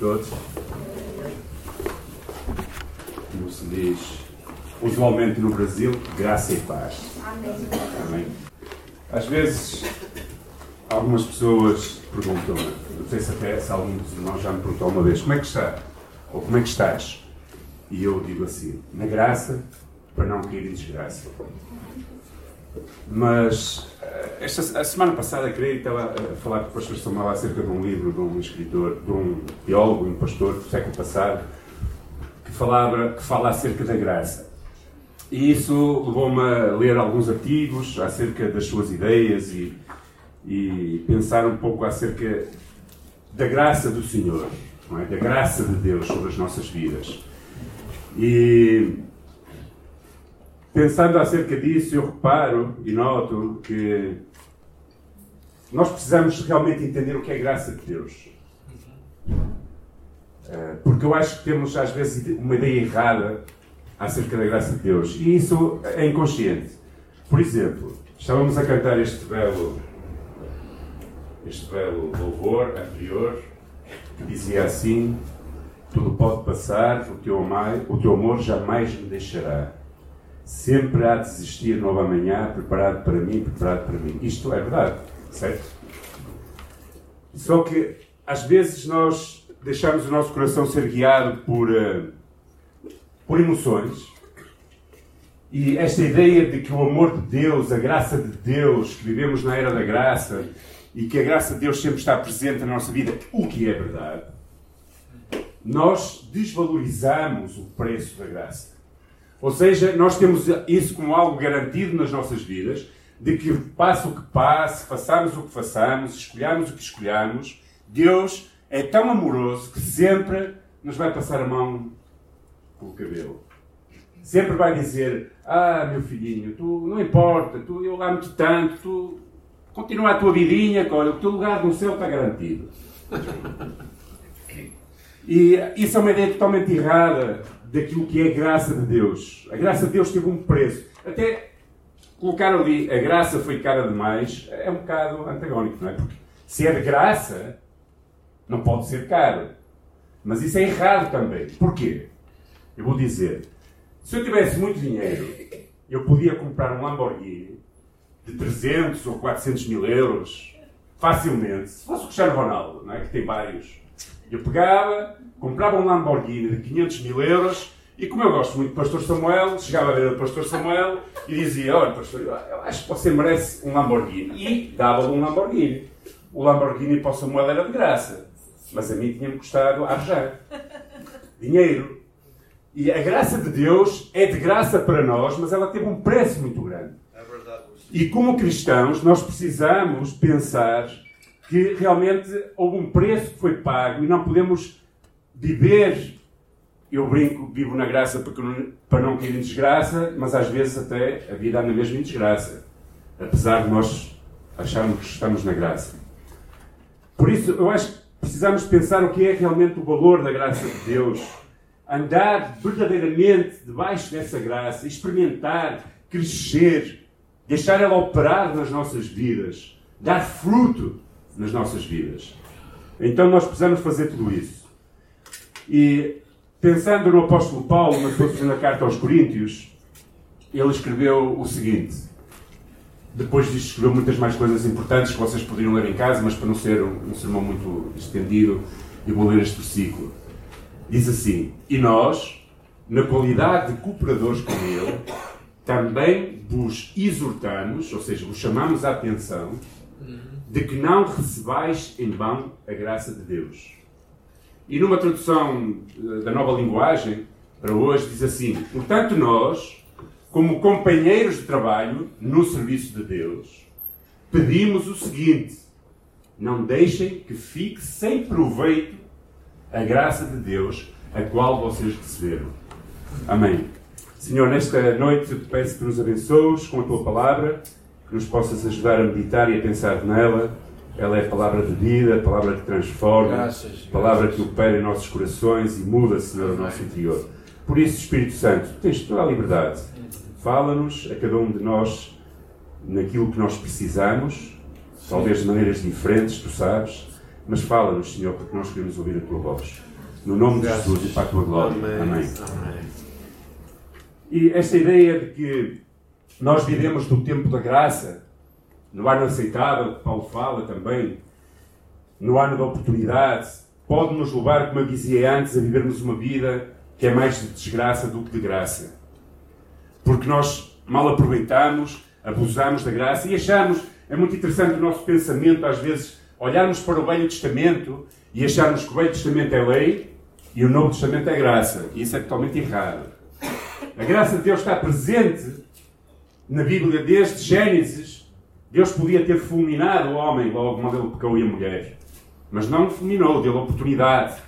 todos. Como se diz usualmente no Brasil, graça e paz. Amém. Às vezes, algumas pessoas perguntam-me, não sei se até se algum dos irmãos já me perguntou uma vez, como é que está? Ou como é que estás? E eu digo assim, na graça, para não cair em desgraça. Mas esta, a semana passada, creio, estava a falar com o pastor Samuel acerca de um livro de um escritor, de um teólogo, um pastor do século passado, que, falava, que fala acerca da graça. E isso levou-me a ler alguns artigos acerca das suas ideias e, e pensar um pouco acerca da graça do Senhor, é? da graça de Deus sobre as nossas vidas. E pensando acerca disso, eu reparo e noto que nós precisamos realmente entender o que é graça de Deus. Eh, porque eu acho que temos às vezes uma ideia errada acerca da graça de Deus. E isso é inconsciente. Por exemplo, estávamos a cantar este belo, este belo louvor anterior que dizia assim: Tudo pode passar, o teu, amai, o teu amor jamais me deixará. Sempre há de existir nova manhã, preparado para mim, preparado para mim. Isto é verdade, certo? Só que às vezes nós deixamos o nosso coração ser guiado por, uh, por emoções e esta ideia de que o amor de Deus, a graça de Deus, que vivemos na era da graça e que a graça de Deus sempre está presente na nossa vida, o que é verdade, nós desvalorizamos o preço da graça. Ou seja, nós temos isso como algo garantido nas nossas vidas, de que passe o que passe, façamos o que façamos, escolhamos o que escolhamos, Deus é tão amoroso que sempre nos vai passar a mão pelo cabelo. Sempre vai dizer: Ah, meu filhinho, tu não importa, tu, eu amo-te tanto, tu continua a tua vidinha, olha, o teu lugar no céu está garantido. E isso é uma ideia totalmente errada daquilo que é a graça de Deus. A graça de Deus teve um preço. Até colocar ali a graça foi cara demais é um bocado antagónico, não é? Porque se é de graça, não pode ser caro. Mas isso é errado também. Porquê? Eu vou dizer. Se eu tivesse muito dinheiro, eu podia comprar um Lamborghini de 300 ou 400 mil euros facilmente. Se fosse o Cristiano Ronaldo, não é? que tem vários. Eu pegava, comprava um Lamborghini de 500 mil euros e como eu gosto muito do Pastor Samuel, chegava a ver o Pastor Samuel e dizia: Olha, Pastor, eu acho que você merece um Lamborghini. E dava-lhe um Lamborghini. O Lamborghini para o Samuel era de graça, mas a mim tinha-me custado a arjar dinheiro. E a graça de Deus é de graça para nós, mas ela teve um preço muito grande. É. E como cristãos, nós precisamos pensar que realmente houve um preço que foi pago e não podemos viver. Eu brinco, vivo na graça para não cair em desgraça, mas às vezes até a vida anda mesmo em desgraça. Apesar de nós acharmos que estamos na graça. Por isso, eu acho que precisamos pensar o que é realmente o valor da graça de Deus. Andar verdadeiramente debaixo dessa graça, experimentar, crescer, deixar ela operar nas nossas vidas, dar fruto nas nossas vidas. Então nós precisamos fazer tudo isso. E pensando no apóstolo Paulo, na sua segunda carta aos Coríntios, ele escreveu o seguinte. Depois disto escreveu muitas mais coisas importantes que vocês poderiam ler em casa, mas para não ser um, um sermão muito estendido, eu vou ler este versículo. Diz assim: E nós, na qualidade de cooperadores com Ele, também vos exortamos, ou seja, vos chamamos a atenção, de que não recebais em vão a graça de Deus. E numa tradução eh, da nova linguagem, para hoje, diz assim: Portanto, nós, como companheiros de trabalho no serviço de Deus, pedimos o seguinte: não deixem que fique sem proveito a graça de Deus, a qual vocês receberam. Amém. Senhor, nesta noite eu te peço que nos abençoes com a tua palavra que nos possas ajudar a meditar e a pensar nela. Ela é a palavra de vida, a palavra que transforma, graças, palavra graças. que opera em nossos corações e muda, Senhor, o nosso interior. Por isso, Espírito Santo, tens toda a liberdade. Fala-nos a cada um de nós naquilo que nós precisamos, talvez de maneiras diferentes, tu sabes, mas fala-nos, Senhor, porque nós queremos ouvir a tua voz. No nome de Jesus e para a tua glória. Amém. Amém. Amém. E esta ideia de que nós vivemos do tempo da graça, no ano aceitável, que Paulo fala também, no ano da oportunidade, pode nos levar, como eu dizia antes, a vivermos uma vida que é mais de desgraça do que de graça. Porque nós mal aproveitamos, abusamos da graça e achamos, é muito interessante o nosso pensamento, às vezes, olharmos para o Velho Testamento e acharmos que o Velho Testamento é lei e o Novo Testamento é graça. E isso é totalmente errado. A graça de Deus está presente na Bíblia desde Gênesis. Deus podia ter fulminado o homem logo quando ele pecou e a mulher. Mas não fulminou, deu oportunidade.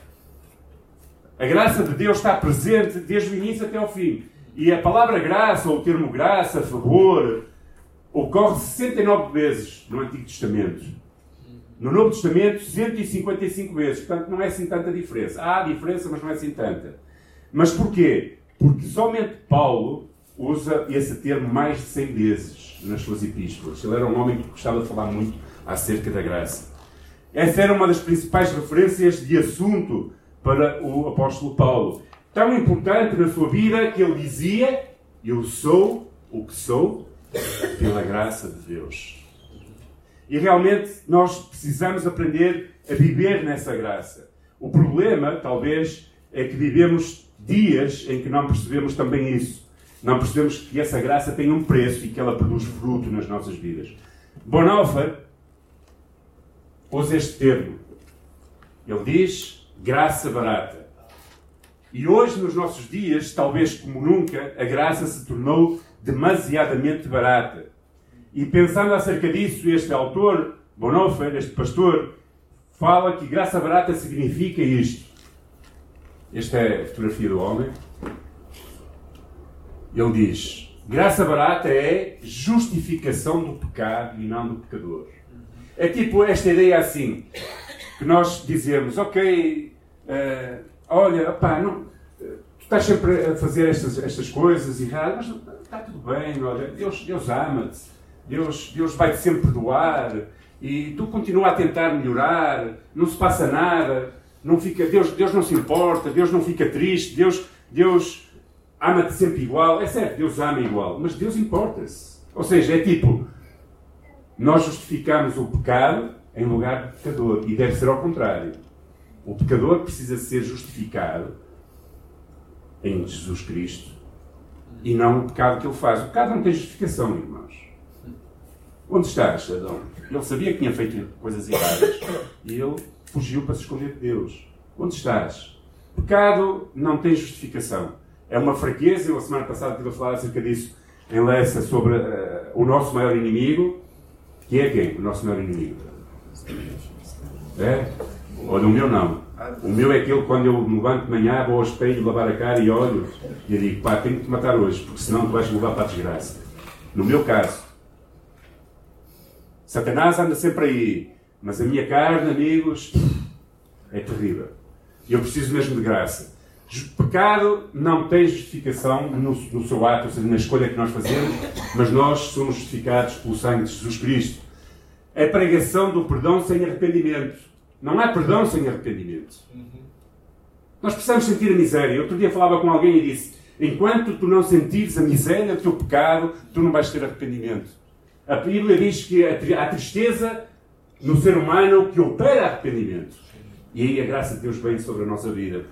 A graça de Deus está presente desde o início até ao fim. E a palavra graça, ou o termo graça, favor, ocorre 69 vezes no Antigo Testamento. No Novo Testamento, 155 vezes. Portanto, não é assim tanta diferença. Há diferença, mas não é assim tanta. Mas porquê? Porque somente Paulo usa esse termo mais de 100 vezes nas suas epístolas. Ele era um homem que gostava de falar muito acerca da graça. Essa era uma das principais referências de assunto para o apóstolo Paulo. Tão importante na sua vida que ele dizia: Eu sou o que sou pela graça de Deus. E realmente nós precisamos aprender a viver nessa graça. O problema, talvez, é que vivemos dias em que não percebemos também isso. Não percebemos que essa graça tem um preço e que ela produz fruto nas nossas vidas. Bonhoeffer usa este termo. Ele diz graça barata. E hoje, nos nossos dias, talvez como nunca, a graça se tornou demasiadamente barata. E pensando acerca disso, este autor, Bonhoeffer, este pastor, fala que graça barata significa isto. Esta é a fotografia do homem. Ele diz: graça barata é justificação do pecado e não do pecador. É tipo esta ideia assim, que nós dizemos, ok, uh, olha, opá, não, tu estás sempre a fazer estas, estas coisas erradas, mas está tudo bem, olha, Deus, Deus ama-te, Deus, Deus vai-te sempre perdoar e tu continua a tentar melhorar, não se passa nada, não fica, Deus, Deus não se importa, Deus não fica triste, Deus, Deus ama-te sempre igual. É certo, Deus ama igual, mas Deus importa-se. Ou seja, é tipo, nós justificamos o pecado em lugar de pecador. E deve ser ao contrário. O pecador precisa ser justificado em Jesus Cristo e não o pecado que ele faz. O pecado não tem justificação, irmãos. Onde estás, Adão? Ele sabia que tinha feito coisas erradas e ele fugiu para se esconder de Deus. Onde estás? Pecado não tem justificação. É uma fraqueza. Eu, a semana passada, estive a falar acerca disso em Lessa sobre uh, o nosso maior inimigo. Que é quem? O nosso maior inimigo. É? Olha, o meu não. O meu é aquele quando eu me levanto de manhã, vou ao espelho lavar a cara e olho e digo, pá, tenho que te matar hoje, porque senão tu vais me levar para a desgraça. No meu caso, Satanás anda sempre aí, mas a minha carne, amigos, é terrível. E eu preciso mesmo de graça. Pecado não tem justificação no, no seu ato, ou seja, na escolha que nós fazemos, mas nós somos justificados pelo sangue de Jesus Cristo. É pregação do perdão sem arrependimento. Não há perdão sem arrependimento. Nós precisamos sentir a miséria. Outro dia falava com alguém e disse: Enquanto tu não sentires a miséria do teu pecado, tu não vais ter arrependimento. A Bíblia diz que há tristeza no ser humano que opera arrependimento. E aí a graça de Deus vem sobre a nossa vida.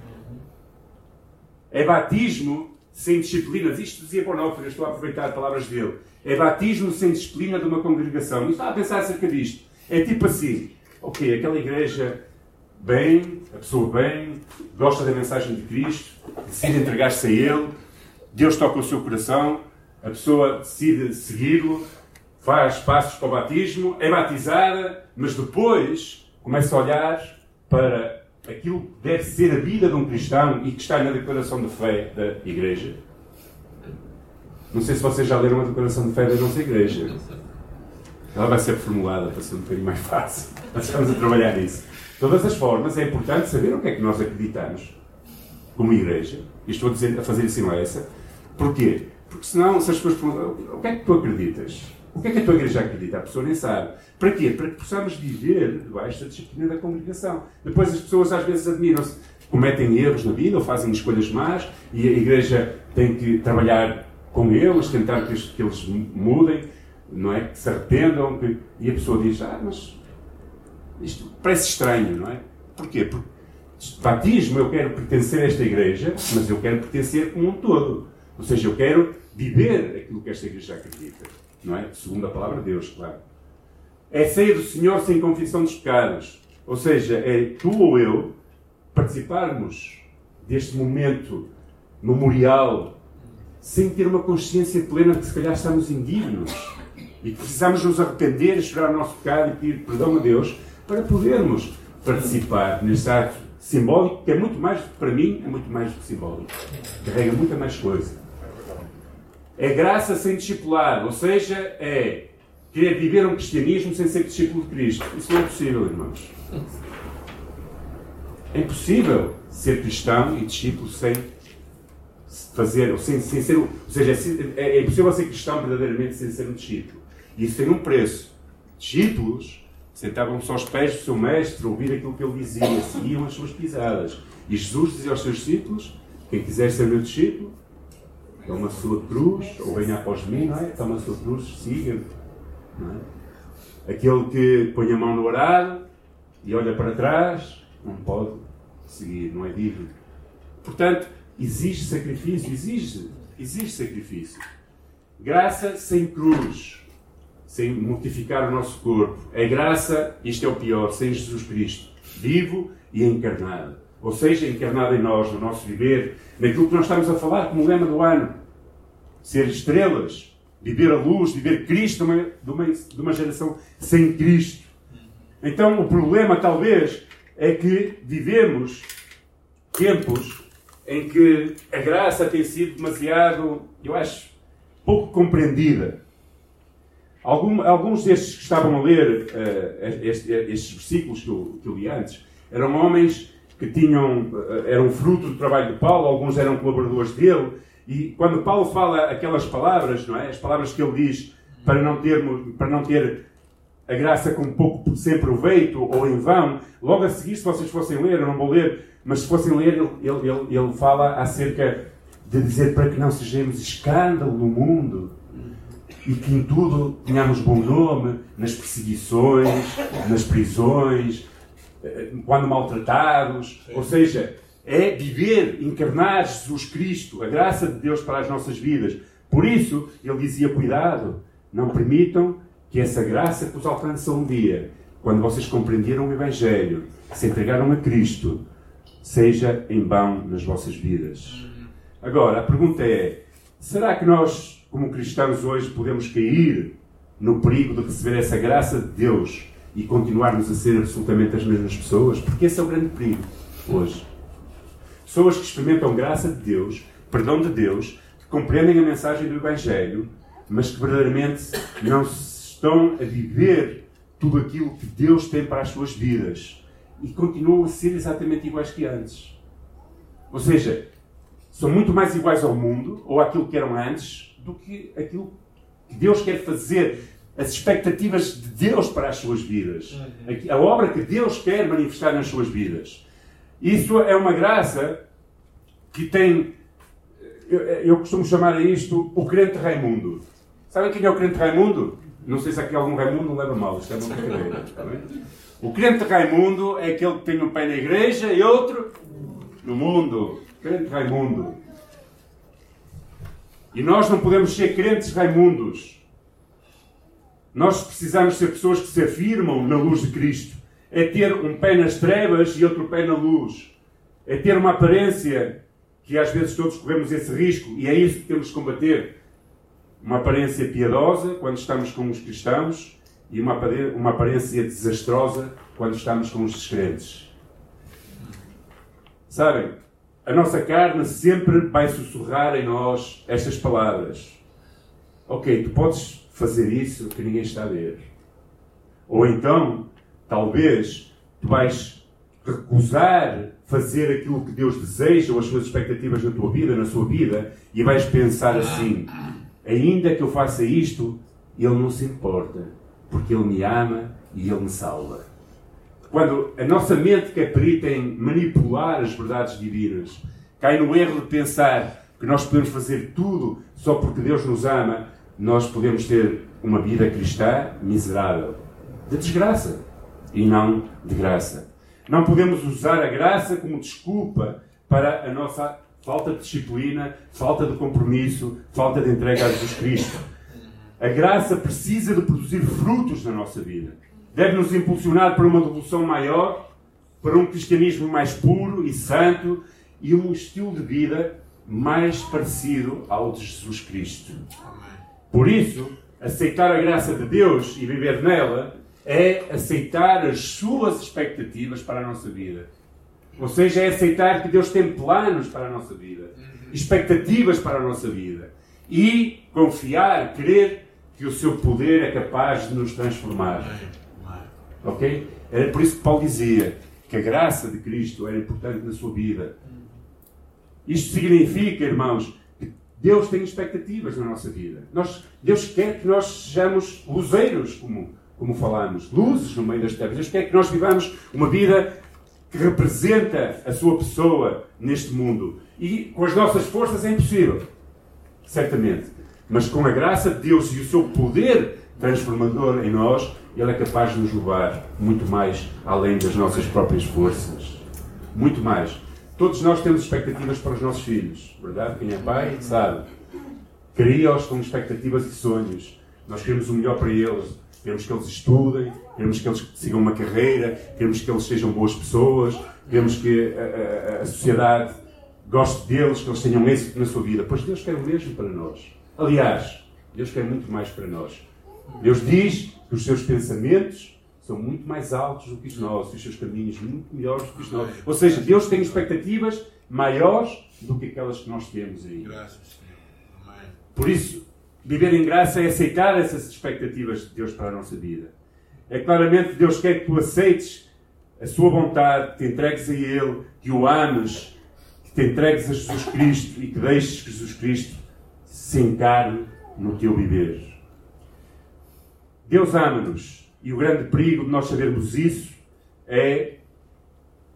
É batismo sem disciplinas. Isto dizia Bonhoeffer, estou a aproveitar palavras dele. É batismo sem disciplina de uma congregação. E estava a pensar acerca disto. É tipo assim, ok, aquela igreja bem, a pessoa bem, gosta da mensagem de Cristo, decide entregar-se a Ele, Deus toca o seu coração, a pessoa decide segui-lo, faz passos para o batismo, é batizada, mas depois começa a olhar para aquilo deve ser a vida de um cristão e que está na declaração de fé da igreja. Não sei se vocês já leram a declaração de fé da nossa igreja. Ela vai ser formulada para ser um bocadinho mais fácil. Nós estamos a trabalhar nisso. De todas as formas, é importante saber o que é que nós acreditamos como igreja. E estou a, dizer, a fazer isso em Lessa. Porquê? Porque senão, se as pessoas perguntam, o que é que tu acreditas? O que é que a tua igreja acredita? A pessoa nem sabe. Para quê? Para que possamos viver debaixo da disciplina da congregação. Depois as pessoas às vezes admiram-se. cometem erros na vida ou fazem escolhas más e a igreja tem que trabalhar com eles, tentar que, eles mudem, não é? Que se arrependam. Que... E a pessoa diz: Ah, mas isto parece estranho, não é? Porquê? Porque batismo eu quero pertencer a esta igreja, mas eu quero pertencer como um todo. Ou seja, eu quero viver aquilo que esta igreja acredita, não é? Segundo a palavra de Deus, claro. É sair do Senhor sem confissão dos pecados. Ou seja, é tu ou eu participarmos deste momento memorial sem ter uma consciência plena de que se calhar estamos indignos e que precisamos nos arrepender, chorar o nosso pecado e pedir perdão a Deus para podermos participar neste ato simbólico que é muito mais, para mim, é muito mais do que simbólico. Carrega muita mais coisa. É graça sem discipulado, ou seja, é querer viver um cristianismo sem ser discípulo de Cristo. Isso não é possível, irmãos. É impossível ser cristão e discípulo sem fazer, sem, sem ser, ou seja, é, é impossível ser cristão verdadeiramente sem ser um discípulo. E isso tem um preço. Discípulos sentavam-se aos pés do seu mestre, ouvir aquilo que ele dizia, seguiam as suas pisadas. E Jesus dizia aos seus discípulos: Quem quiser ser meu discípulo, toma a sua cruz, ou venha após mim, não é? Toma a sua cruz, siga-me. É? Aquele que põe a mão no arado e olha para trás, não pode seguir, não é digno. Portanto, exige sacrifício, exige, exige sacrifício. Graça sem cruz, sem mortificar o nosso corpo. É graça, isto é o pior, sem Jesus Cristo, vivo e encarnado. Ou seja, encarnado em nós, no nosso viver, naquilo que nós estamos a falar como lema do ano. Ser estrelas, viver a luz, viver Cristo de uma, de uma, geração sem Cristo. Então, o problema, talvez, é que vivemos tempos em que a graça tem sido demasiado, eu acho, pouco compreendida. Algum, alguns destes que estavam a ler uh, este, estes versículos que eu, que eu, li antes eram homens que tinham, uh, eram fruto do trabalho de Paulo, alguns eram colaboradores dele, e quando Paulo fala aquelas palavras, não é? As palavras que ele diz para não termos, para não ter a graça com pouco sem proveito ou em vão, logo a seguir, se vocês fossem ler, eu não vou ler, mas se fossem ler, ele, ele, ele fala acerca de dizer para que não sejamos escândalo no mundo e que em tudo tenhamos bom nome, nas perseguições, nas prisões, eh, quando maltratados. Ou seja, é viver, encarnar Jesus Cristo, a graça de Deus para as nossas vidas. Por isso, ele dizia: cuidado, não permitam que essa graça que vos alcança um dia, quando vocês compreenderam o Evangelho, se entregaram a Cristo, seja em vão nas vossas vidas. Agora, a pergunta é: será que nós como cristãos hoje podemos cair no perigo de receber essa graça de Deus e continuarmos a ser absolutamente as mesmas pessoas? Porque esse é o grande perigo hoje. Pessoas que experimentam graça de Deus, perdão de Deus, que compreendem a mensagem do Evangelho, mas que verdadeiramente não estão a viver tudo aquilo que Deus tem para as suas vidas e continuam a ser exatamente iguais que antes. Ou seja, são muito mais iguais ao mundo ou àquilo que eram antes, do que aquilo que Deus quer fazer, as expectativas de Deus para as suas vidas, uhum. a obra que Deus quer manifestar nas suas vidas. Isso é uma graça que tem, eu, eu costumo chamar a isto o crente Raimundo. Sabem quem é o crente Raimundo? Não sei se aqui algum Raimundo não leva mal, isto é uma brincadeira. O crente Raimundo é aquele que tem um pé na igreja e outro no mundo. Crente Raimundo. E nós não podemos ser crentes raimundos. Nós precisamos ser pessoas que se afirmam na luz de Cristo. É ter um pé nas trevas e outro pé na luz. É ter uma aparência que às vezes todos corremos esse risco e é isso que temos que combater. Uma aparência piedosa quando estamos com os cristãos e uma, uma aparência desastrosa quando estamos com os descrentes. Sabem, a nossa carne sempre vai sussurrar em nós estas palavras. Ok, tu podes fazer isso que ninguém está a ver. Ou então, talvez, tu vais recusar fazer aquilo que Deus deseja ou as suas expectativas na tua vida, na sua vida, e vais pensar assim: ainda que eu faça isto, Ele não se importa, porque Ele me ama e Ele me salva. quando a nossa mente que é perita em manipular as verdades divinas, cai no erro de pensar que nós podemos fazer tudo só porque Deus nos ama, nós podemos ter uma vida cristã miserável, de desgraça e não de graça. Não podemos usar a graça como desculpa para a nossa falta de disciplina, falta de compromisso, falta de entrega a Jesus Cristo. A graça precisa de produzir frutos na nossa vida. Deve nos impulsionar para uma devoção maior, para um cristianismo mais puro e santo e um estilo de vida mais parecido ao de Jesus Cristo. Por isso, aceitar a graça de Deus e viver nela é aceitar as suas expectativas para a nossa vida. Ou seja, é aceitar que Deus tem planos para a nossa vida, expectativas para a nossa vida e confiar, crer que o seu poder é capaz de nos transformar. Ok? Era por isso que Paulo dizia que a graça de Cristo era importante na sua vida. Isto significa, irmãos, Deus tem expectativas na nossa vida. Nós, Deus quer que nós sejamos luzeiros, como, como falamos, luzes no meio das trevas. Deus quer que nós vivamos uma vida que representa a sua pessoa neste mundo. E com as nossas forças é impossível. Certamente. Mas com a graça de Deus e o seu poder transformador em nós, Ele é capaz de nos levar muito mais além das nossas próprias forças. Muito mais. Todos nós temos expectativas para os nossos filhos, verdade? Quem é pai sabe. Cria-os com expectativas e sonhos. Nós queremos o melhor para eles. Queremos que eles estudem, queremos que eles sigam uma carreira, queremos que eles sejam boas pessoas, queremos que a, a, a sociedade goste deles, que eles tenham êxito na sua vida. Pois Deus quer o mesmo para nós. Aliás, Deus quer muito mais para nós. Deus diz que os seus pensamentos são muito mais altos do que os nossos, os seus caminhos muito melhores do que os nossos. Ou seja, Deus tem expectativas maiores do que aquelas que nós temos aí. Por isso, viver em graça é aceitar essas expectativas de Deus para a nossa vida. É claramente Deus quer que tu aceites a sua vontade, que te entregues a Ele, que o ames, que te entregues a Jesus Cristo e que deixes que Jesus Cristo se encarne no teu viver. Deus ama-nos e o grande perigo de nós sabermos isso é,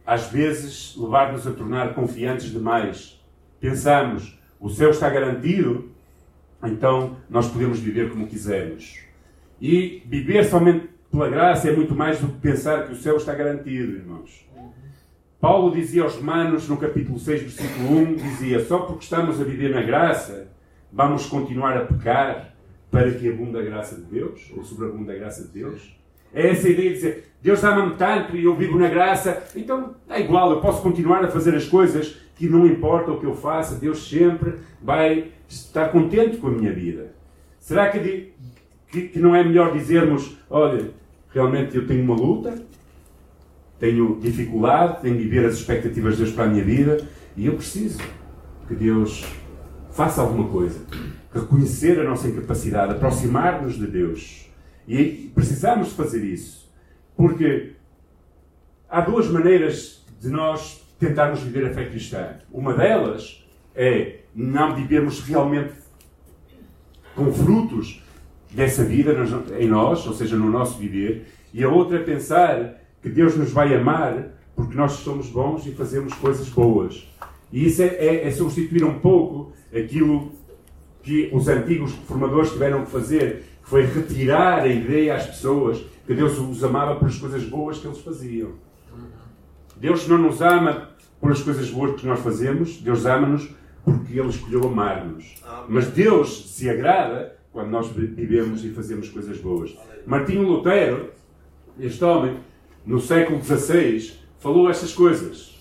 às vezes, levar-nos a tornar confiantes demais. Pensamos, o céu está garantido, então nós podemos viver como quisermos. E viver somente pela graça é muito mais do que pensar que o céu está garantido, irmãos. Paulo dizia aos Romanos, no capítulo 6, versículo 1, dizia, só porque estamos a viver na graça, vamos continuar a pecar para que abunde a graça de Deus, ou sobreabunde a graça de Deus. É essa ideia de dizer, Deus ama-me tanto e eu vivo na graça, então é igual, eu posso continuar a fazer as coisas que não importa o que eu faça, Deus sempre vai estar contente com a minha vida. Será que, que, que não é melhor dizermos, olha, realmente eu tenho uma luta, tenho dificuldade, tenho de viver as expectativas de Deus para a minha vida e eu preciso que Deus faça alguma coisa reconhecer a nossa incapacidade, aproximar-nos de Deus. E precisamos fazer isso. Porque há duas maneiras de nós tentarmos viver a fé cristã. Uma delas é não vivermos realmente com frutos dessa vida em nós, ou seja, no nosso viver. E a outra é pensar que Deus nos vai amar porque nós somos bons e fazemos coisas boas. E isso é, é, é substituir um pouco aquilo que os antigos formadores tiveram que fazer, que foi retirar a ideia às pessoas que Deus os amava pelas coisas boas que eles faziam. Deus não nos ama pelas coisas boas que nós fazemos, Deus ama-nos porque Ele escolheu amar-nos. Mas Deus se agrada quando nós vivemos e fazemos coisas boas. Martinho Lutero, este homem, no século XVI, falou estas coisas.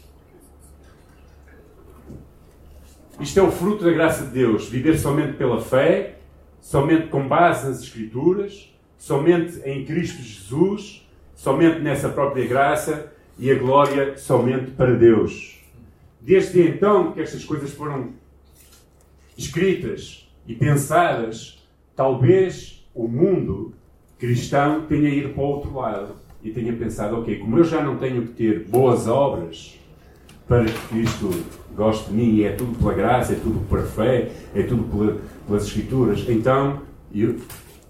Isto é o fruto da graça de Deus. Viver somente pela fé, somente com base nas Escrituras, somente em Cristo Jesus, somente nessa própria graça e a glória somente para Deus. Desde então que estas coisas foram escritas e pensadas, talvez o mundo cristão tenha ido para o outro lado e tenha pensado: ok, como eu já não tenho que ter boas obras para que Cristo gosto de mim, é tudo pela graça, é tudo por fé, é tudo pela, pelas Escrituras. Então, eu,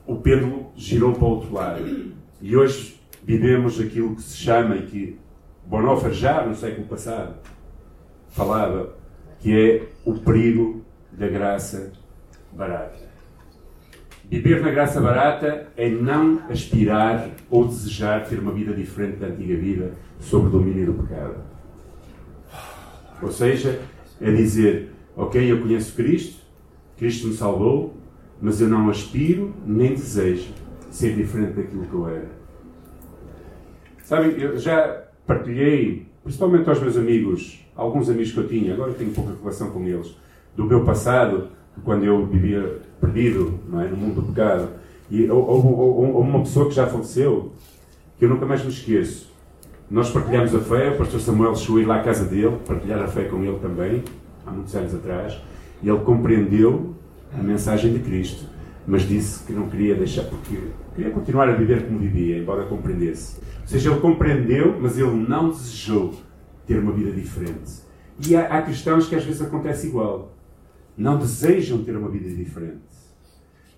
o pêndulo girou para o outro lado. E hoje vivemos aquilo que se chama e que Bonhoeffer já no século passado falava, que é o perigo da graça barata. Viver na graça barata é não aspirar ou desejar ter uma vida diferente da antiga vida sob o domínio do pecado. Ou seja, é dizer, ok, eu conheço Cristo, Cristo me salvou, mas eu não aspiro nem desejo ser diferente daquilo que eu era. Sabem, eu já partilhei, principalmente aos meus amigos, alguns amigos que eu tinha, agora tenho pouca relação com eles, do meu passado, quando eu vivia perdido não é, no mundo do pecado. E houve uma pessoa que já faleceu, que eu nunca mais me esqueço. Nós partilhamos a fé, o pastor Samuel chegou ir lá à casa dele, partilhar a fé com ele também, há muitos anos atrás, e ele compreendeu a mensagem de Cristo, mas disse que não queria deixar, porque queria continuar a viver como vivia, embora compreendesse. Ou seja, ele compreendeu, mas ele não desejou ter uma vida diferente. E há, há cristãos que às vezes acontece igual. Não desejam ter uma vida diferente.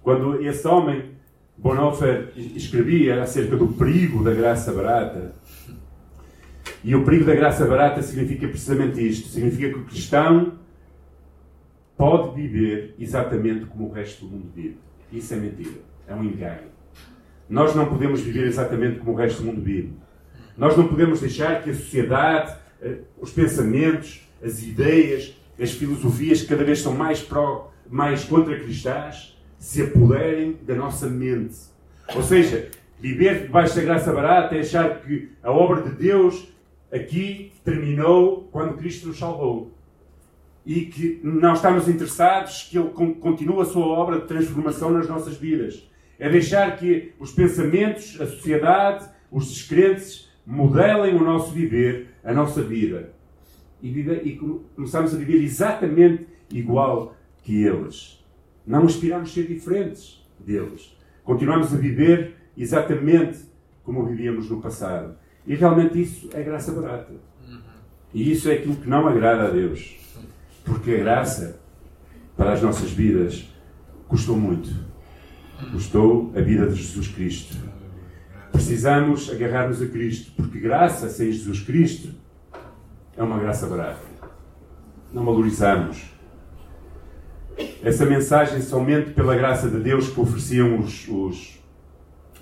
Quando esse homem, Bonhoeffer, escrevia acerca do perigo da graça barata, e o perigo da graça barata significa precisamente isto: significa que o cristão pode viver exatamente como o resto do mundo vive. Isso é mentira. É um engano. Nós não podemos viver exatamente como o resto do mundo vive. Nós não podemos deixar que a sociedade, eh, os pensamentos, as ideias, as filosofias que cada vez são mais, pró, mais contra-cristãs se apoderem da nossa mente. Ou seja, viver debaixo da graça barata é achar que a obra de Deus aqui terminou quando Cristo nos salvou. E que não estamos interessados que Ele continue a sua obra de transformação nas nossas vidas. É deixar que os pensamentos, a sociedade, os descrentes modelem o nosso viver, a nossa vida. E, vive, e começamos a viver exatamente igual que eles. Não aspiramos a ser diferentes deles. Continuamos a viver exatamente como vivíamos no passado. E realmente isso é graça barata. E isso é aquilo que não agrada a Deus. Porque a graça para as nossas vidas custou muito. Custou a vida de Jesus Cristo. Precisamos agarrar-nos a Cristo, porque graça sem Jesus Cristo é uma graça barata. Não valorizamos. Essa mensagem somente pela graça de Deus que ofereciam os, os,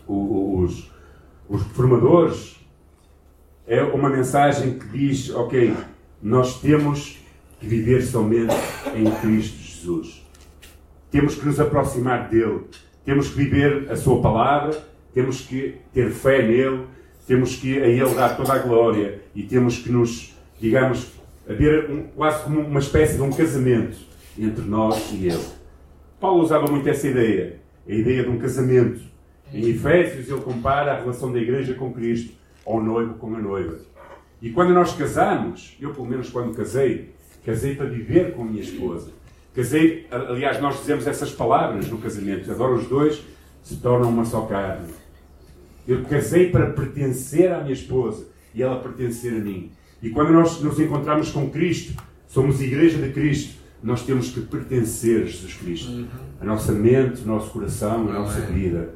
os, os reformadores é uma mensagem que diz: ok, nós temos que viver somente em Cristo Jesus. Temos que nos aproximar dele. Temos que viver a Sua palavra. Temos que ter fé nele. Temos que a Ele dar toda a glória. E temos que nos, digamos, haver um, quase como uma espécie de um casamento entre nós e Ele. Paulo usava muito essa ideia. A ideia de um casamento. Em Efésios, ele compara a relação da igreja com Cristo ao noivo com a noiva. E quando nós casamos, eu pelo menos quando casei, casei para viver com a minha esposa. Casei, aliás, nós dizemos essas palavras no casamento. Agora os dois se tornam uma só carne. Eu casei para pertencer à minha esposa e ela pertencer a mim. E quando nós nos encontramos com Cristo, somos igreja de Cristo, nós temos que pertencer a Jesus Cristo. Uhum. A nossa mente, o nosso coração, a Amém. nossa vida.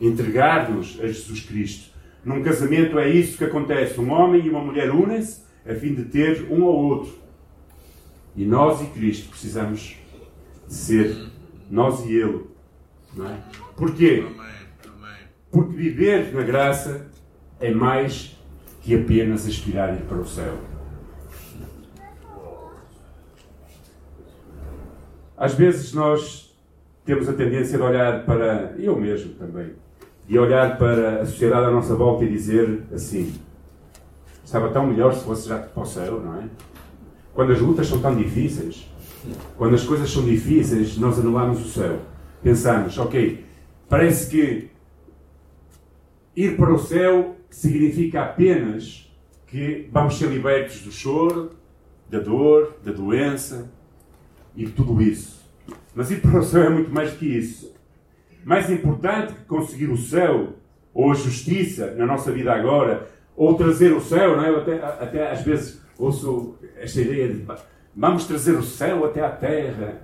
Entregar-nos a Jesus Cristo. Num casamento é isso que acontece. Um homem e uma mulher unem-se a fim de ter um ao outro. E nós e Cristo precisamos ser nós e Ele. Não é? Porquê? Porque viver na graça é mais que apenas aspirar ir para o céu. Às vezes nós temos a tendência de olhar para, eu mesmo também, e olhar para a sociedade à nossa volta e dizer assim: estava tão melhor se fosse já para o céu, não é? Quando as lutas são tão difíceis, quando as coisas são difíceis, nós anulamos o céu. Pensamos, ok, parece que ir para o céu significa apenas que vamos ser libertos do choro, da dor, da doença e tudo isso. Mas ir para o céu é muito mais do que isso mais importante que conseguir o céu ou a justiça na nossa vida agora, ou trazer o céu, não é? até, até às vezes ouço esta ideia de vamos trazer o céu até à terra,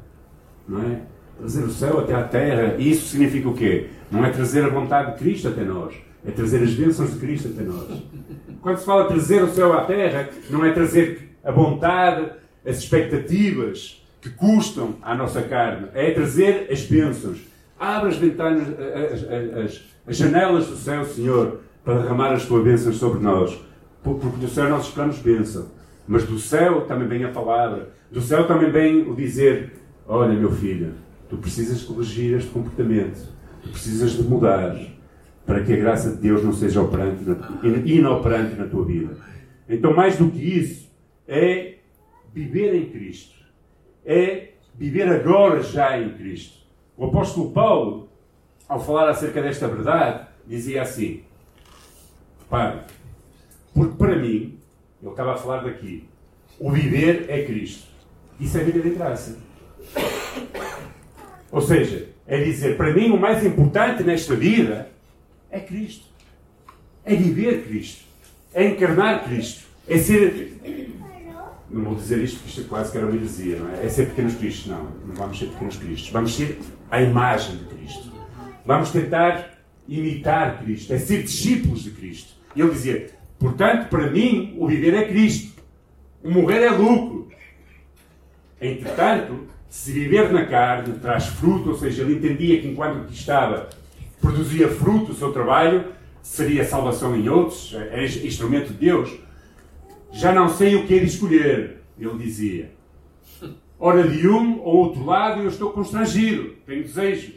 não é? Trazer o céu até à terra. E isso significa o quê? Não é trazer a vontade de Cristo até nós. É trazer as bênçãos de Cristo até nós. Quando se fala trazer o céu à terra, não é trazer a vontade, as expectativas que custam à nossa carne. É trazer as bênçãos. Abre as ventanas, as, as, as janelas do céu, Senhor, para derramar as tuas bênçãos sobre nós. Porque do céu nós esperamos bênção. Mas do céu também vem a palavra. Do céu também vem o dizer: Olha, meu filho, tu precisas corrigir este comportamento. Tu precisas de mudar para que a graça de Deus não seja operante inoperante na tua vida. Então, mais do que isso, é viver em Cristo. É viver agora já em Cristo. O apóstolo Paulo, ao falar acerca desta verdade, dizia assim: Pai, porque para mim, ele estava a falar daqui, o viver é Cristo. Isso é vida de graça. Ou seja, é dizer, para mim o mais importante nesta vida é Cristo. É viver Cristo. É encarnar Cristo. É ser. Não vou dizer isto porque isto é quase que era uma heresia, não é? É ser pequenos Cristos. Não, não vamos ser pequenos Cristos. Vamos ser a imagem de Cristo. Vamos tentar imitar Cristo. É ser discípulos de Cristo. E ele dizia: portanto, para mim, o viver é Cristo. O morrer é lucro. Entretanto, se viver na carne traz fruto, ou seja, ele entendia que enquanto estava produzia fruto o seu trabalho, seria salvação em outros, é instrumento de Deus. Já não sei o que é de escolher, ele dizia. Ora, de um ou outro lado eu estou constrangido, tenho desejo.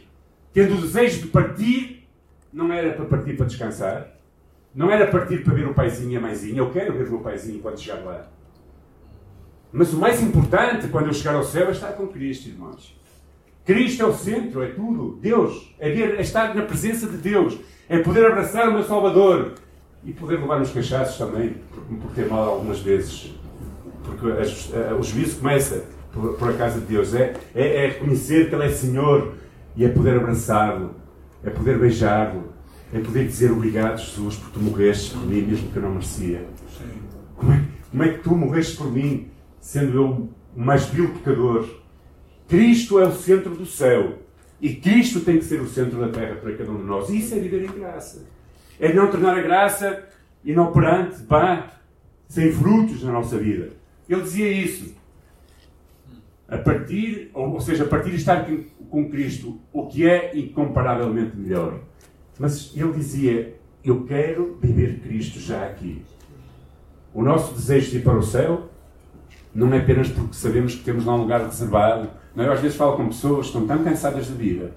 Tendo o desejo de partir, não era para partir para descansar, não era partir para ver o paizinho e a mãezinha. Eu quero ver o meu paizinho quando chegar lá. Mas o mais importante quando eu chegar ao céu é estar com Cristo, irmãos. Cristo é o centro, é tudo. Deus. É, ver, é estar na presença de Deus. É poder abraçar o meu Salvador. E poder levar nos cachaços também, por, por ter mal algumas vezes. Porque a, a, o juízo começa por, por a casa de Deus. É, é, é reconhecer que Ele é Senhor. E é poder abraçá-lo. É poder beijá-lo. É poder dizer obrigado, Jesus, por tu morreste por mim, mesmo que eu não merecia. Como é, como é que tu morreste por mim? sendo eu o mais vil pecador. Cristo é o centro do céu. E Cristo tem que ser o centro da terra para cada um de nós. E isso é viver em graça. É não tornar a graça inoperante, pá, sem frutos na nossa vida. Ele dizia isso. A partir, ou seja, a partir de estar com Cristo, o que é incomparavelmente melhor. Mas ele dizia: Eu quero viver Cristo já aqui. O nosso desejo de ir para o céu não é apenas porque sabemos que temos lá um lugar reservado. Não, eu às vezes falo com pessoas que estão tão cansadas da vida.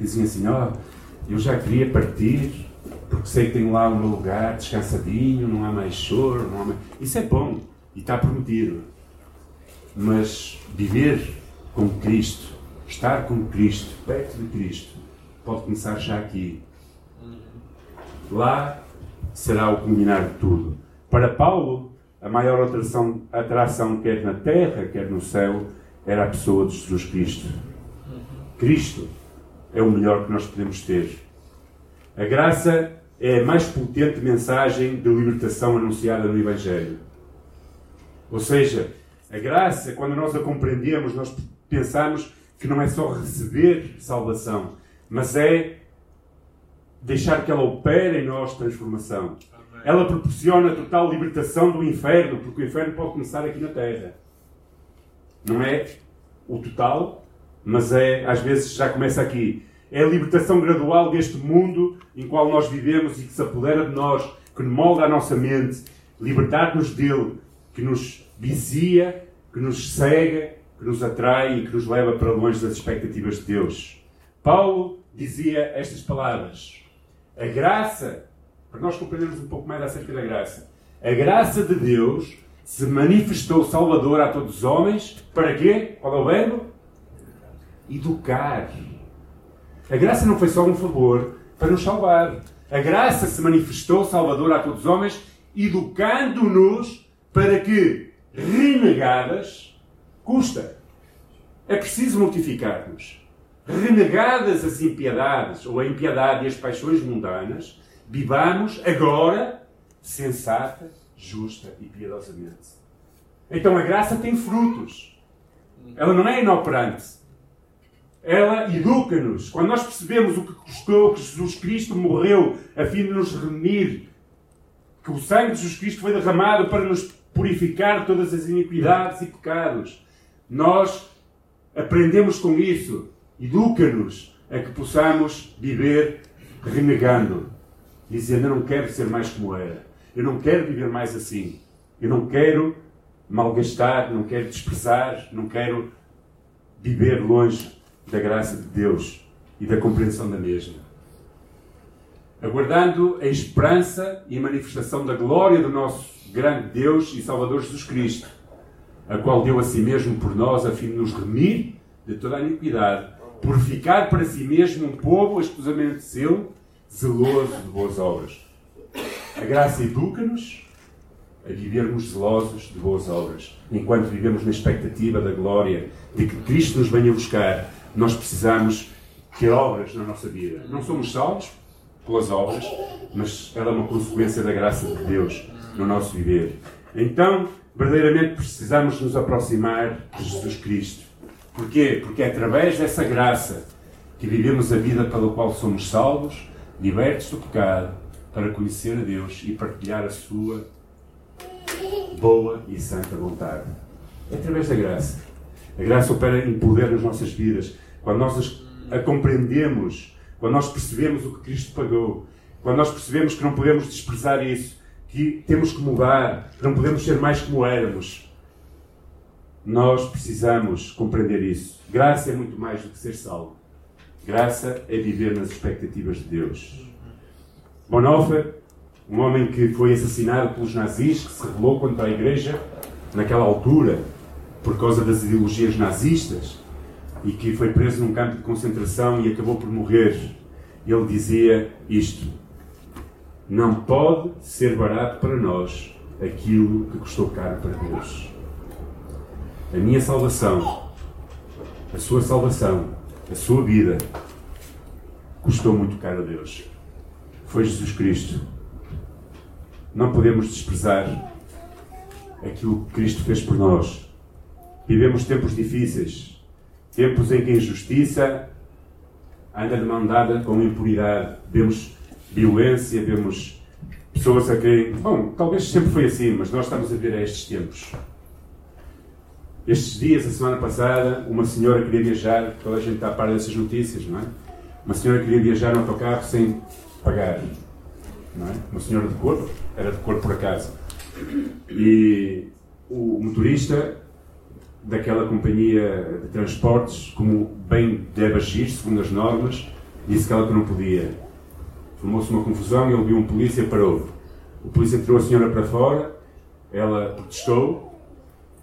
Dizem assim, ó, oh, eu já queria partir porque sei que tenho lá meu lugar descansadinho, não há mais choro, não há mais... Isso é bom e está prometido. Mas viver com Cristo, estar com Cristo, perto de Cristo, pode começar já aqui. Lá será o culminar de tudo. Para Paulo, a maior atração, atração, quer na terra, quer no céu, era a pessoa de Jesus Cristo. Cristo é o melhor que nós podemos ter. A graça é a mais potente mensagem de libertação anunciada no Evangelho. Ou seja, a graça, quando nós a compreendemos, nós pensamos que não é só receber salvação, mas é deixar que ela opere em nós transformação. Ela proporciona total libertação do inferno, porque o inferno pode começar aqui na Terra. Não é o total, mas é, às vezes já começa aqui. É a libertação gradual deste mundo em qual nós vivemos e que se apodera de nós, que molda a nossa mente, libertar-nos dele, que nos vicia, que nos cega, que nos atrai e que nos leva para longe das expectativas de Deus. Paulo dizia estas palavras: A graça para nós compreendermos um pouco mais acerca da graça. A graça de Deus se manifestou Salvador a todos os homens. Para quê? Qual é o verbo? Educar. A graça não foi só um favor para nos salvar. A graça se manifestou Salvador a todos os homens, educando-nos para que, renegadas, custa. É preciso mortificar-nos. Renegadas as impiedades, ou a impiedade e as paixões mundanas, Vivamos agora sensata, justa e piedosamente. Então a graça tem frutos. Ela não é inoperante. ela educa-nos. Quando nós percebemos o que custou que Jesus Cristo morreu a fim de nos remir, que o sangue de Jesus Cristo foi derramado para nos purificar todas as iniquidades e pecados, nós aprendemos com isso. Educa-nos a que possamos viver renegando, dizendo: Eu não quero ser mais como era, eu não quero viver mais assim, eu não quero malgastar, não quero desprezar, não quero viver longe da graça de Deus e da compreensão da mesma. Aguardando a esperança e a manifestação da glória do nosso grande Deus e Salvador Jesus Cristo, a qual deu a si mesmo por nós a fim de nos remir de toda a iniquidade, purificar para si mesmo um povo exclusivamente seu, zeloso de boas obras. A graça educa-nos a vivermos zelosos de boas obras. Enquanto vivemos na expectativa da glória de que Cristo nos venha buscar, nós precisamos ter obras na nossa vida. Não somos salvos pelas obras, mas ela é uma consequência da graça de Deus no nosso viver. Então, verdadeiramente precisamos nos aproximar de Jesus Cristo. Porquê? Porque é através dessa graça que vivemos a vida pela qual somos salvos, libertos do pecado, para conhecer a Deus e partilhar a sua boa e santa vontade. É através da graça. A graça opera em poder nas nossas vidas. Quando nós a compreendemos, quando nós percebemos o que Cristo pagou, quando nós percebemos que não podemos desprezar isso, que temos que mudar, que não podemos ser mais como éramos, nós precisamos compreender isso. Graça é muito mais do que ser salvo. Graça é viver nas expectativas de Deus. Bonhoeffer um homem que foi assassinado pelos nazis, que se rebelou contra a Igreja naquela altura, por causa das ideologias nazistas, e que foi preso num campo de concentração e acabou por morrer. Ele dizia isto: Não pode ser barato para nós aquilo que custou caro para Deus. A minha salvação, a sua salvação, a sua vida, custou muito caro a Deus. Foi Jesus Cristo não podemos desprezar aquilo que Cristo fez por nós. Vivemos tempos difíceis, tempos em que a injustiça anda demandada com impunidade. Vemos violência, vemos pessoas a quem. Bom, talvez sempre foi assim, mas nós estamos a ver a estes tempos. Estes dias, a semana passada, uma senhora queria viajar, toda a gente está a par dessas notícias, não é? Uma senhora queria viajar no autocarro sem pagar. Não é? Uma senhora de corpo, era de cor por acaso. E o motorista daquela companhia de transportes, como bem deve agir, segundo as normas, disse que ela não podia. Formou-se uma confusão ele viu um polícia e parou. O polícia tirou a senhora para fora, ela protestou,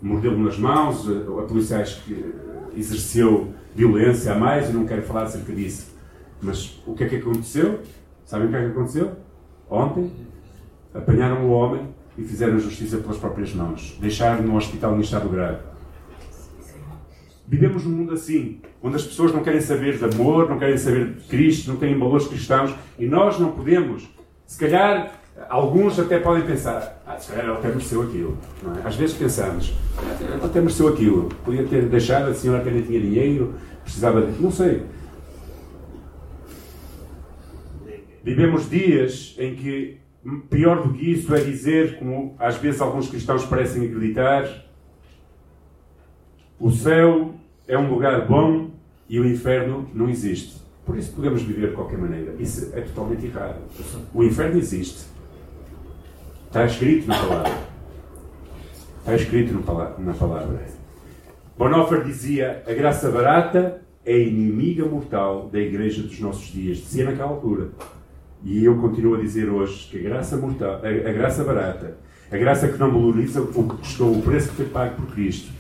mordeu-lhe nas mãos, a polícia acho que exerceu violência a mais, e não quero falar acerca disso. Mas o que é que aconteceu? Sabem o que é que aconteceu? Ontem, apanharam o homem e fizeram justiça pelas próprias mãos. Deixaram no hospital em estado grave. Vivemos num mundo assim, onde as pessoas não querem saber de amor, não querem saber de Cristo, não têm valores cristãos e nós não podemos. Se calhar, alguns até podem pensar: ah, se calhar ele até mereceu aquilo. É? Às vezes pensamos: ele até mereceu aquilo. Podia ter deixado, a senhora até nem tinha dinheiro, precisava de. Não sei. Vivemos dias em que Pior do que isso é dizer, como às vezes alguns cristãos parecem acreditar, o céu é um lugar bom e o inferno não existe. Por isso podemos viver de qualquer maneira. Isso é totalmente errado. O inferno existe. Está escrito na palavra. Está escrito na palavra. Bonhoeffer dizia: a graça barata é inimiga mortal da igreja dos nossos dias. Dizia naquela altura. E eu continuo a dizer hoje que a graça mortal, a, a graça barata, a graça que não valoriza o que custou, o preço que foi pago por Cristo,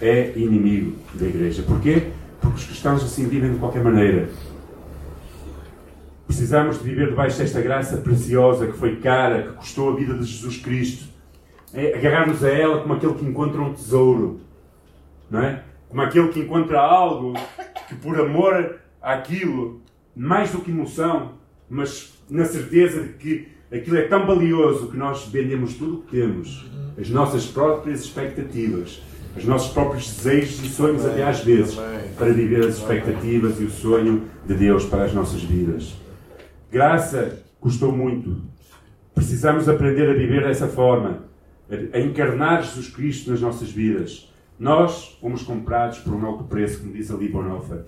é inimigo da Igreja. Porquê? Porque os cristãos assim vivem de qualquer maneira. Precisamos de viver debaixo desta graça preciosa que foi cara, que custou a vida de Jesus Cristo. É agarrar-nos a ela como aquele que encontra um tesouro, não é? Como aquele que encontra algo que, por amor àquilo, mais do que emoção, mas na certeza de que aquilo é tão valioso que nós vendemos tudo o que temos, as nossas próprias expectativas, os nossos próprios desejos e sonhos, até às vezes, para viver as expectativas e o sonho de Deus para as nossas vidas. Graça custou muito. Precisamos aprender a viver dessa forma, a encarnar Jesus Cristo nas nossas vidas. Nós fomos comprados por um alto preço, como diz ali Bonhoeffer.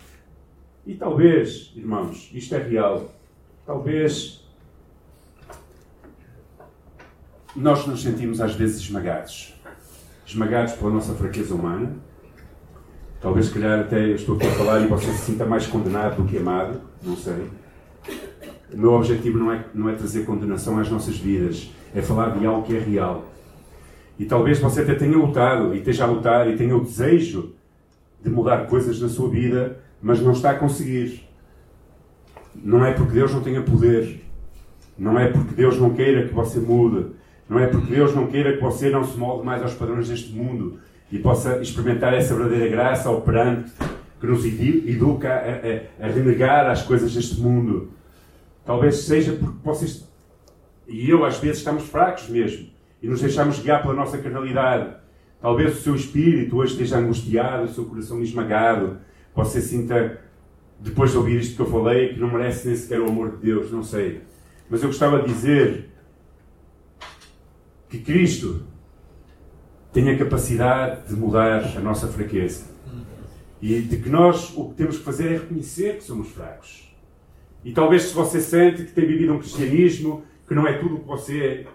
E talvez, irmãos, isto é real, talvez nós nos sentimos às vezes esmagados. Esmagados pela nossa fraqueza humana. Talvez, se calhar, até estou aqui a falar e você se sinta mais condenado do que amado. Não sei. O meu objetivo não é, não é trazer condenação às nossas vidas. É falar de algo que é real. E talvez você até tenha lutado e esteja a lutar e tenha o desejo de mudar coisas na sua vida, mas não está a conseguir. Não é porque Deus não tenha poder. Não é porque Deus não queira que você mude. Não é porque Deus não queira que você não se molde mais aos padrões deste mundo e possa experimentar essa verdadeira graça operante que nos educa a, a, a renegar as coisas deste mundo. Talvez seja porque vocês e eu às vezes estamos fracos mesmo e nos deixamos guiar pela nossa carnalidade. Talvez o seu espírito hoje esteja angustiado, o seu coração esmagado. Você sinta, depois de ouvir isto que eu falei, que não merece nem sequer o amor de Deus, não sei. Mas eu gostava de dizer que Cristo tem a capacidade de mudar a nossa fraqueza. E de que nós o que temos que fazer é reconhecer que somos fracos. E talvez se você sente que tem vivido um cristianismo que não é tudo o que você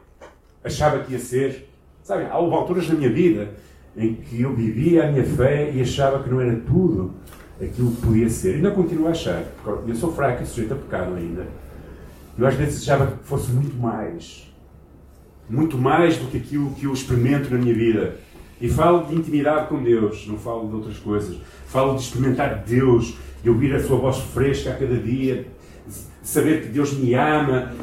achava que ia ser. Sabe, há alturas na minha vida em que eu vivia a minha fé e achava que não era tudo aquilo que podia ser. E ainda continuo a achar, porque eu sou fraco e sujeito a pecado ainda. Eu às vezes achava que fosse muito mais muito mais do que aquilo que eu experimento na minha vida. E falo de intimidade com Deus, não falo de outras coisas. Falo de experimentar Deus, de ouvir a sua voz fresca a cada dia, de saber que Deus me ama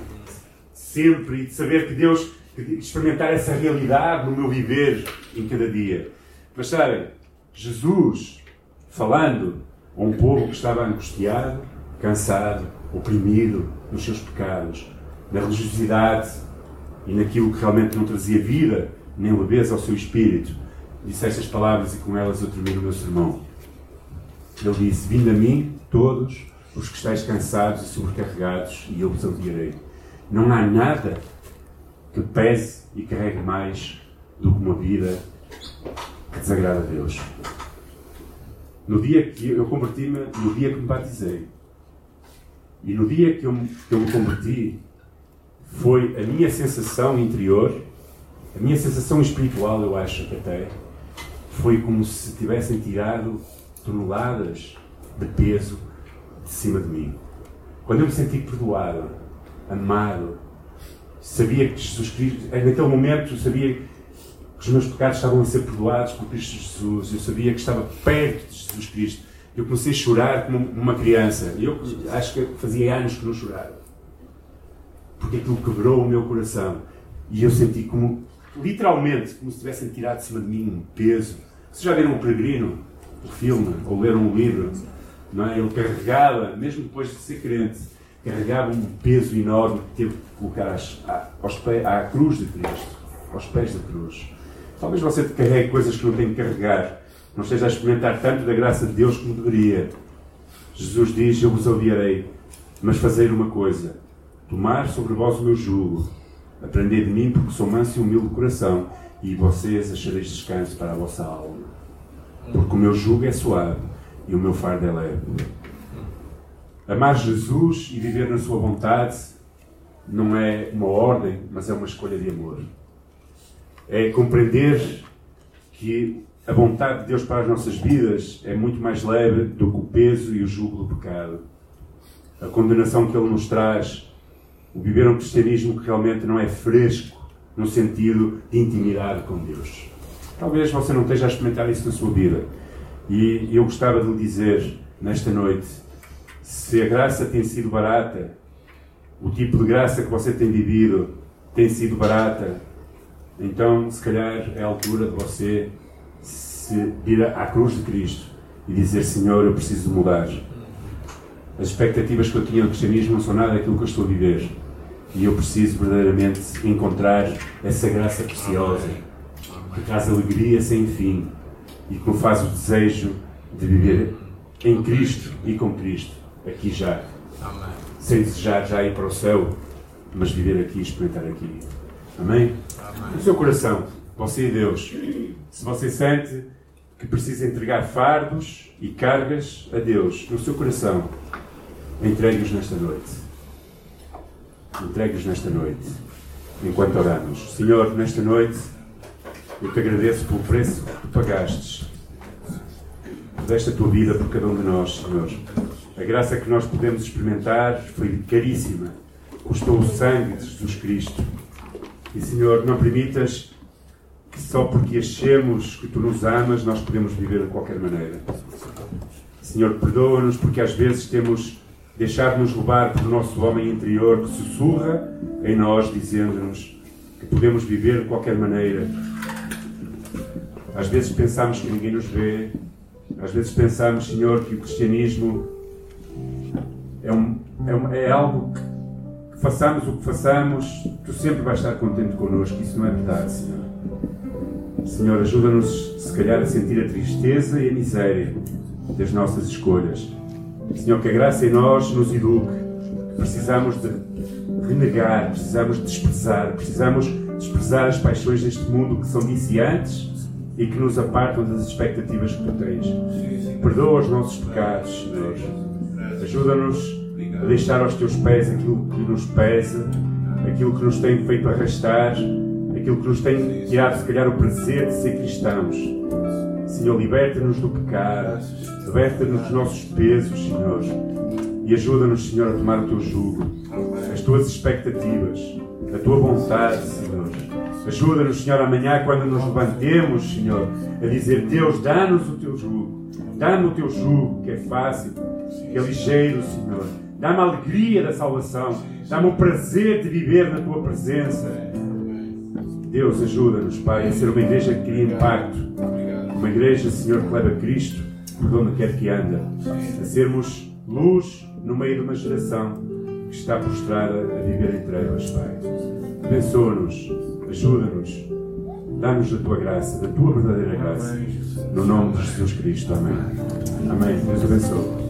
sempre de saber que Deus, de experimentar essa realidade no meu viver em cada dia. Mas sabem, Jesus falando a um povo que estava angustiado, cansado, oprimido nos seus pecados, na religiosidade, e naquilo que realmente não trazia vida nem leveza ao seu espírito. Disse estas palavras e com elas eu termino o meu sermão. Ele disse: Vinde a mim, todos os que estáis cansados e sobrecarregados, e eu vos aliviarei. Não há nada que pese e carregue mais do que uma vida que desagrada a Deus. No dia que eu converti-me, no dia que me batizei, e no dia que eu, que eu me converti, foi a minha sensação interior, a minha sensação espiritual, eu acho que até, foi como se tivessem tirado toneladas de peso de cima de mim. Quando eu me senti perdoado, amado, sabia que Jesus Cristo, naquele momento, eu sabia que os meus pecados estavam a ser perdoados por Cristo Jesus, eu sabia que estava perto de Jesus Cristo. Eu comecei a chorar como uma criança. Eu acho que fazia anos que não chorava porque aquilo quebrou o meu coração. E eu senti como, literalmente, como se tivessem tirado de cima de mim um peso. Vocês já viram o Peregrino, o filme, ou leram um livro? Não é? Ele carregava, mesmo depois de ser crente, carregava um peso enorme que teve que colocar às, aos pés, à cruz de Cristo, aos pés da cruz. Talvez você te carregue coisas que não tem que carregar, não esteja a experimentar tanto da graça de Deus como deveria. Jesus diz: Eu vos odiarei, mas fazer uma coisa, Tomar sobre vós o meu jugo. Aprendei de mim, porque sou manso e humilde de coração, e vocês achareis descanso para a vossa alma. Porque o meu jugo é suave e o meu fardo é leve. Amar Jesus e viver na sua vontade não é uma ordem, mas é uma escolha de amor. É compreender que a vontade de Deus para as nossas vidas é muito mais leve do que o peso e o jugo do pecado. A condenação que Ele nos traz o viver um cristianismo que realmente não é fresco no sentido de intimidade com Deus. Talvez você não esteja a experimentar isso na sua vida. E eu gostava de lhe dizer nesta noite: se a graça tem sido barata, o tipo de graça que você tem vivido tem sido barata, então se calhar é a altura de você se vir à cruz de Cristo e dizer: Senhor, eu preciso mudar. As expectativas que eu tinha do cristianismo não são nada daquilo que eu estou a viver. E eu preciso verdadeiramente encontrar essa graça preciosa que traz alegria sem fim, e que nos faz o desejo de viver em Cristo e com Cristo, aqui já. Sem desejar já ir para o céu, mas viver aqui e experimentar aqui. Amém? Amém? No seu coração, você e Deus, se você sente que precisa entregar fardos e cargas a Deus no seu coração, entregue-os nesta noite. Entregue-os nesta noite, enquanto oramos. Senhor, nesta noite, eu te agradeço pelo preço que tu pagastes. Desta tua vida por cada um de nós, Senhor. A graça que nós podemos experimentar foi caríssima. Custou o sangue de Jesus Cristo. E, Senhor, não permitas que só porque achemos que tu nos amas, nós podemos viver de qualquer maneira. Senhor, perdoa-nos porque às vezes temos deixado-nos levar pelo nosso homem interior que sussurra em nós, dizendo-nos que podemos viver de qualquer maneira. Às vezes pensamos que ninguém nos vê, às vezes pensamos, Senhor, que o cristianismo é, um, é, um, é algo que, que façamos o que façamos, tu sempre vais estar contente connosco. Isso não é verdade, Senhor. Senhor, ajuda-nos, se calhar, a sentir a tristeza e a miséria das nossas escolhas. Senhor, que a graça em nós nos eduque. Precisamos de renegar, precisamos de desprezar, precisamos desprezar as paixões deste mundo que são viciantes e que nos apartam das expectativas que tu tens. Perdoa os nossos pecados, Senhor. Ajuda-nos a deixar aos teus pés aquilo que nos pesa, aquilo que nos tem feito arrastar aquilo que nos tem tirado, se calhar, o prazer de ser cristãos. Senhor, liberta-nos do pecado, liberta-nos dos nossos pesos, Senhor, e ajuda-nos, Senhor, a tomar o teu jugo, as tuas expectativas, a tua vontade, Senhor. Ajuda-nos, Senhor, amanhã, quando nos levantemos, Senhor, a dizer: Deus, dá-nos o teu jugo, dá-me o teu jugo, que é fácil, que é ligeiro, Senhor. Dá-me a alegria da salvação, dá-me o prazer de viver na tua presença. Deus, ajuda-nos, Pai, a ser uma igreja que cria impacto. Uma igreja, Senhor, que leva Cristo por onde quer que anda. A sermos luz no meio de uma geração que está prostrada a viver em trevas, Pai. Abençoa-nos, ajuda-nos, dá-nos da tua graça, da tua verdadeira graça. No nome de Jesus Cristo. Amém. Amém. Deus abençoe.